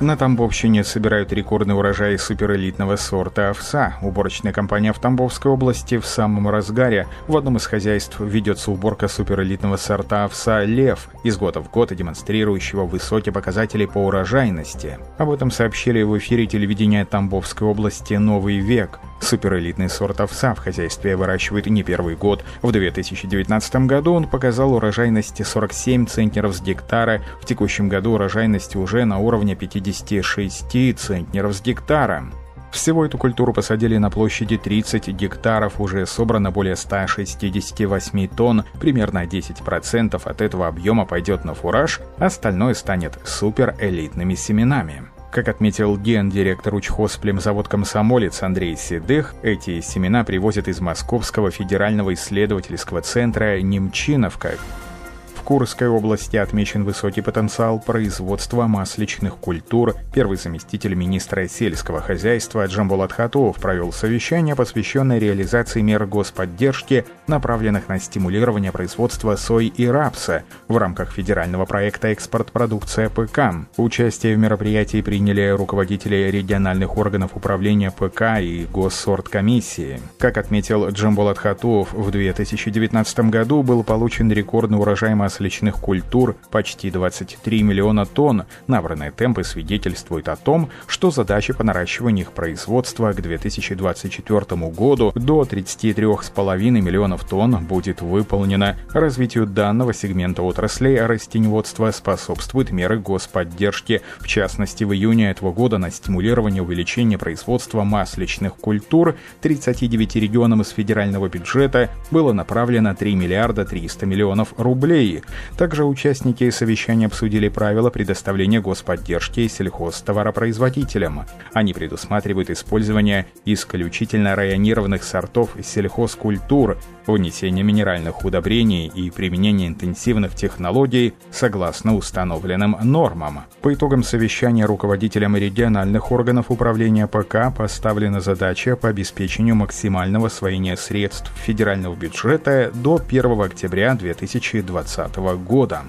На Тамбовщине собирают рекордный урожай суперэлитного сорта овса. Уборочная компания в Тамбовской области в самом разгаре. В одном из хозяйств ведется уборка суперэлитного сорта овса «Лев», из года в год демонстрирующего высокие показатели по урожайности. Об этом сообщили в эфире телевидения Тамбовской области «Новый век». Суперэлитный сорт овса в хозяйстве выращивают не первый год. В 2019 году он показал урожайность 47 центнеров с гектара. В текущем году урожайность уже на уровне 56 центнеров с гектара. Всего эту культуру посадили на площади 30 гектаров, уже собрано более 168 тонн, примерно 10% от этого объема пойдет на фураж, остальное станет суперэлитными семенами. Как отметил гендиректор учхозплемзавод «Комсомолец» Андрей Седых, эти семена привозят из Московского федерального исследовательского центра «Немчиновка». В Курской области отмечен высокий потенциал производства масличных культур. Первый заместитель министра сельского хозяйства Джамбулат Хатуов провел совещание, посвященное реализации мер господдержки, направленных на стимулирование производства сои и рапса в рамках федерального проекта «Экспорт продукция ПК». Участие в мероприятии приняли руководители региональных органов управления ПК и Госсорткомиссии. Как отметил Джамбулат Хатуов, в 2019 году был получен рекордный урожай масличных культур почти 23 миллиона тонн. Набранные темпы свидетельствуют о том, что задача по наращиванию их производства к 2024 году до 33,5 миллионов тонн будет выполнена. Развитию данного сегмента отраслей растеневодства способствуют меры господдержки. В частности, в июне этого года на стимулирование увеличения производства масличных культур 39 регионам из федерального бюджета было направлено 3 миллиарда 300 миллионов рублей. Также участники совещания обсудили правила предоставления господдержки сельхозтоваропроизводителям. Они предусматривают использование исключительно районированных сортов сельхозкультур, внесение минеральных удобрений и применение интенсивных технологий согласно установленным нормам. По итогам совещания руководителям региональных органов управления ПК поставлена задача по обеспечению максимального освоения средств федерального бюджета до 1 октября 2020 года.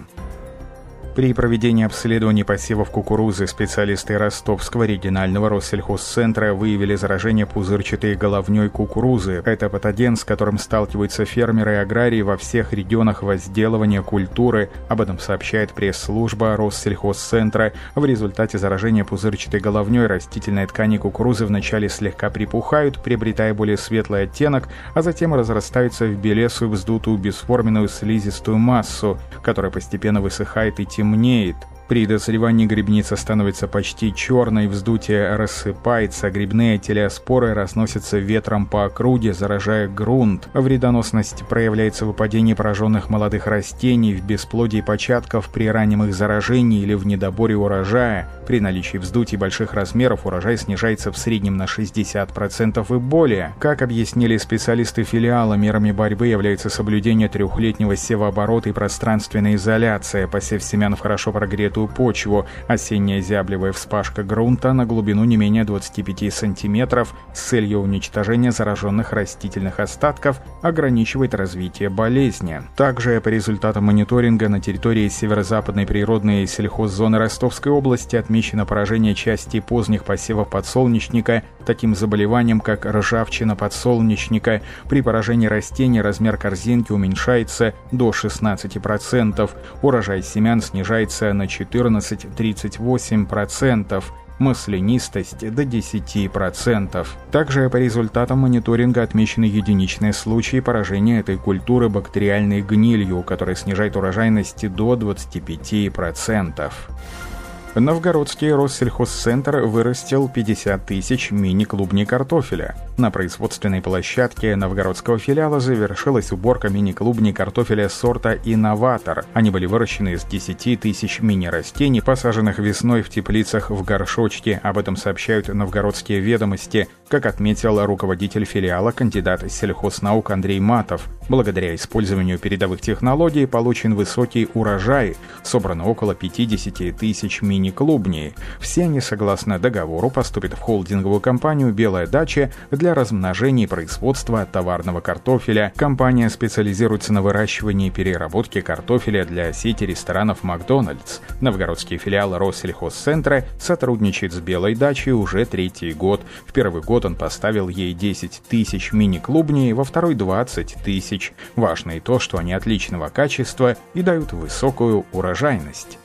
При проведении обследований посевов кукурузы специалисты Ростовского регионального Россельхозцентра выявили заражение пузырчатой головней кукурузы. Это патоген, с которым сталкиваются фермеры и аграрии во всех регионах возделывания культуры. Об этом сообщает пресс-служба Россельхозцентра. В результате заражения пузырчатой головней растительные ткани кукурузы вначале слегка припухают, приобретая более светлый оттенок, а затем разрастаются в белесую вздутую бесформенную слизистую массу, которая постепенно высыхает и темнеет темнеет, при дозревании грибница становится почти черной, вздутие рассыпается, грибные телеоспоры разносятся ветром по округе, заражая грунт. Вредоносность проявляется в выпадении пораженных молодых растений, в бесплодии початков при раннем их заражении или в недоборе урожая. При наличии вздутий больших размеров урожай снижается в среднем на 60% и более. Как объяснили специалисты филиала, мерами борьбы является соблюдение трехлетнего севооборота и пространственная изоляция, посев семян в хорошо прогретую твердую почву. Осенняя зяблевая вспашка грунта на глубину не менее 25 сантиметров с целью уничтожения зараженных растительных остатков ограничивает развитие болезни. Также по результатам мониторинга на территории северо-западной природной сельхоззоны Ростовской области отмечено поражение части поздних посевов подсолнечника таким заболеванием, как ржавчина подсолнечника. При поражении растений размер корзинки уменьшается до 16%, урожай семян снижается на 4 14-38%, маслянистость до 10%. Также по результатам мониторинга отмечены единичные случаи поражения этой культуры бактериальной гнилью, которая снижает урожайность до 25%. Новгородский Россельхозцентр вырастил 50 тысяч мини-клубней картофеля. На производственной площадке новгородского филиала завершилась уборка мини-клубней картофеля сорта «Инноватор». Они были выращены из 10 тысяч мини-растений, посаженных весной в теплицах в горшочке. Об этом сообщают новгородские ведомости. Как отметил руководитель филиала, кандидат сельхознаук Андрей Матов, благодаря использованию передовых технологий получен высокий урожай. Собрано около 50 тысяч мини мини-клубней. Все они, согласно договору, поступят в холдинговую компанию «Белая дача» для размножения и производства товарного картофеля. Компания специализируется на выращивании и переработке картофеля для сети ресторанов «Макдональдс». Новгородский филиал Россельхозцентра сотрудничает с «Белой дачей» уже третий год. В первый год он поставил ей 10 тысяч мини-клубней, во второй 20 тысяч. Важно и то, что они отличного качества и дают высокую урожайность.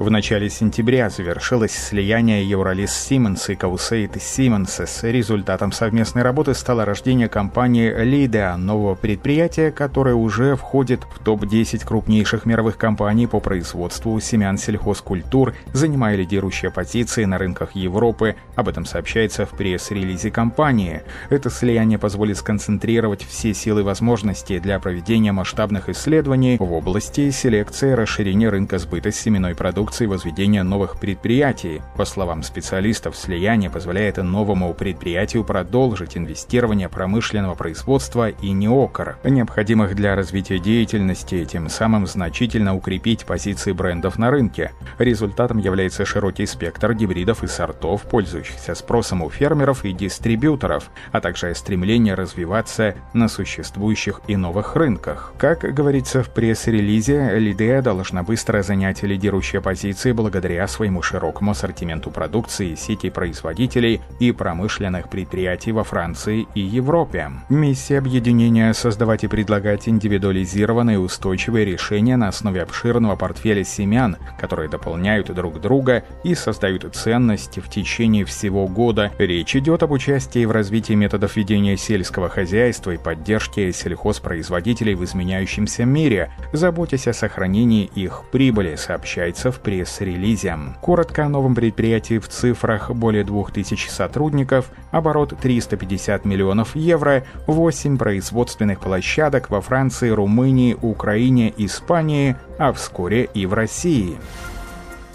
В начале сентября завершилось слияние Euralis Semences и Caussade Semences. Результатом совместной работы стало рождение компании Lidea, нового предприятия, которое уже входит в топ-10 крупнейших мировых компаний по производству семян сельхозкультур, занимая лидирующие позиции на рынках Европы. Об этом сообщается в пресс-релизе компании. Это слияние позволит сконцентрировать все силы и возможности для проведения масштабных исследований в области селекции и расширения рынка сбыта семенной продукции продукции возведения новых предприятий. По словам специалистов, слияние позволяет новому предприятию продолжить инвестирование промышленного производства и НИОКР, необходимых для развития деятельности, тем самым значительно укрепить позиции брендов на рынке. Результатом является широкий спектр гибридов и сортов, пользующихся спросом у фермеров и дистрибьюторов, а также стремление развиваться на существующих и новых рынках. Как говорится в пресс-релизе, Лидея должна быстро занять лидирующее позиции позиции благодаря своему широкому ассортименту продукции, сети производителей и промышленных предприятий во Франции и Европе. Миссия объединения – создавать и предлагать индивидуализированные устойчивые решения на основе обширного портфеля семян, которые дополняют друг друга и создают ценность в течение всего года. Речь идет об участии в развитии методов ведения сельского хозяйства и поддержке сельхозпроизводителей в изменяющемся мире, заботясь о сохранении их прибыли, сообщается в пресс-релизе. Коротко о новом предприятии в цифрах более 2000 сотрудников, оборот 350 миллионов евро, 8 производственных площадок во Франции, Румынии, Украине, Испании, а вскоре и в России.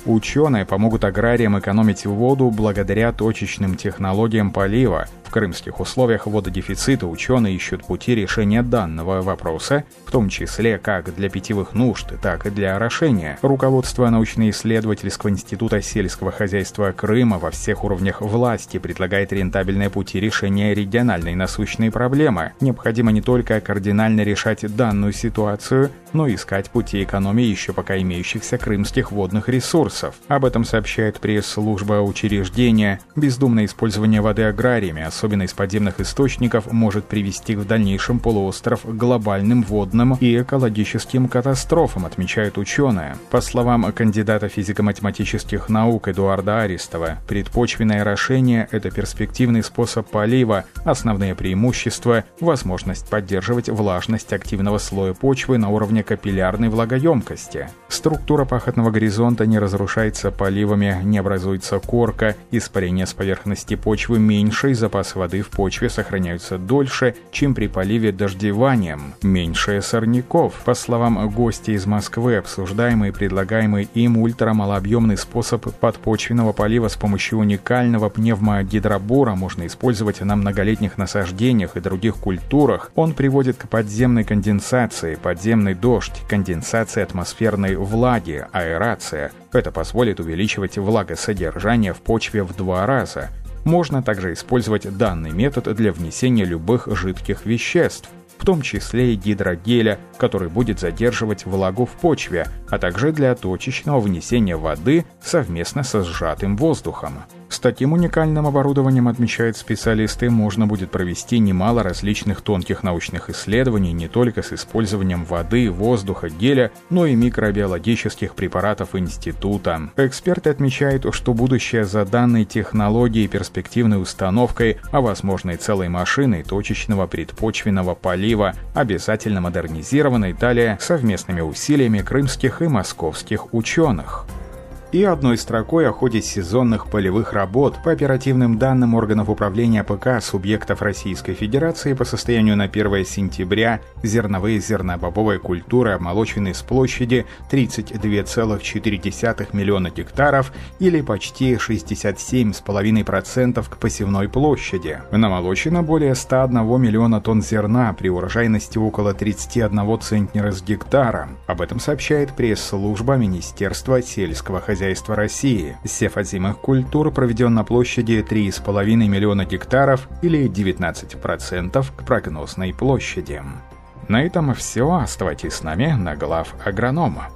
Ученые помогут аграриям экономить воду благодаря точечным технологиям полива – в крымских условиях вододефицита ученые ищут пути решения данного вопроса, в том числе как для питьевых нужд, так и для орошения. Руководство научно-исследовательского института сельского хозяйства Крыма во всех уровнях власти предлагает рентабельные пути решения региональной насущной проблемы. Необходимо не только кардинально решать данную ситуацию, но искать пути экономии еще пока имеющихся крымских водных ресурсов. Об этом сообщает пресс-служба учреждения. Бездумное использование воды аграриями, особенно из подземных источников, может привести в дальнейшем полуостров к глобальным водным и экологическим катастрофам, отмечают ученые. По словам кандидата физико-математических наук Эдуарда Арестова, предпочвенное орошение – это перспективный способ полива, основные преимущества – возможность поддерживать влажность активного слоя почвы на уровне капиллярной влагоемкости. Структура пахотного горизонта не разрушается поливами, не образуется корка, испарение с поверхности почвы меньше и запас запасы воды в почве сохраняются дольше, чем при поливе дождеванием. Меньше сорняков. По словам гостя из Москвы, обсуждаемый и предлагаемый им ультрамалообъемный способ подпочвенного полива с помощью уникального пневмогидробора можно использовать на многолетних насаждениях и других культурах. Он приводит к подземной конденсации, подземный дождь, конденсации атмосферной влаги, аэрация. Это позволит увеличивать влагосодержание в почве в два раза. Можно также использовать данный метод для внесения любых жидких веществ, в том числе и гидрогеля, который будет задерживать влагу в почве, а также для точечного внесения воды совместно со сжатым воздухом. С таким уникальным оборудованием, отмечают специалисты, можно будет провести немало различных тонких научных исследований не только с использованием воды, воздуха, геля, но и микробиологических препаратов института. Эксперты отмечают, что будущее за данной технологией перспективной установкой, а возможно и целой машиной точечного предпочвенного полива, обязательно модернизированной далее совместными усилиями крымских и московских ученых и одной строкой о ходе сезонных полевых работ по оперативным данным органов управления ПК субъектов Российской Федерации по состоянию на 1 сентября зерновые зернобобовые культуры обмолочены с площади 32,4 миллиона гектаров или почти 67,5% к посевной площади. Намолочено более 101 миллиона тонн зерна при урожайности около 31 центнера с гектара. Об этом сообщает пресс-служба Министерства сельского хозяйства хозяйства России. Сев озимых культур проведен на площади 3,5 миллиона гектаров или 19% к прогнозной площади. На этом все. Оставайтесь с нами на глав агронома.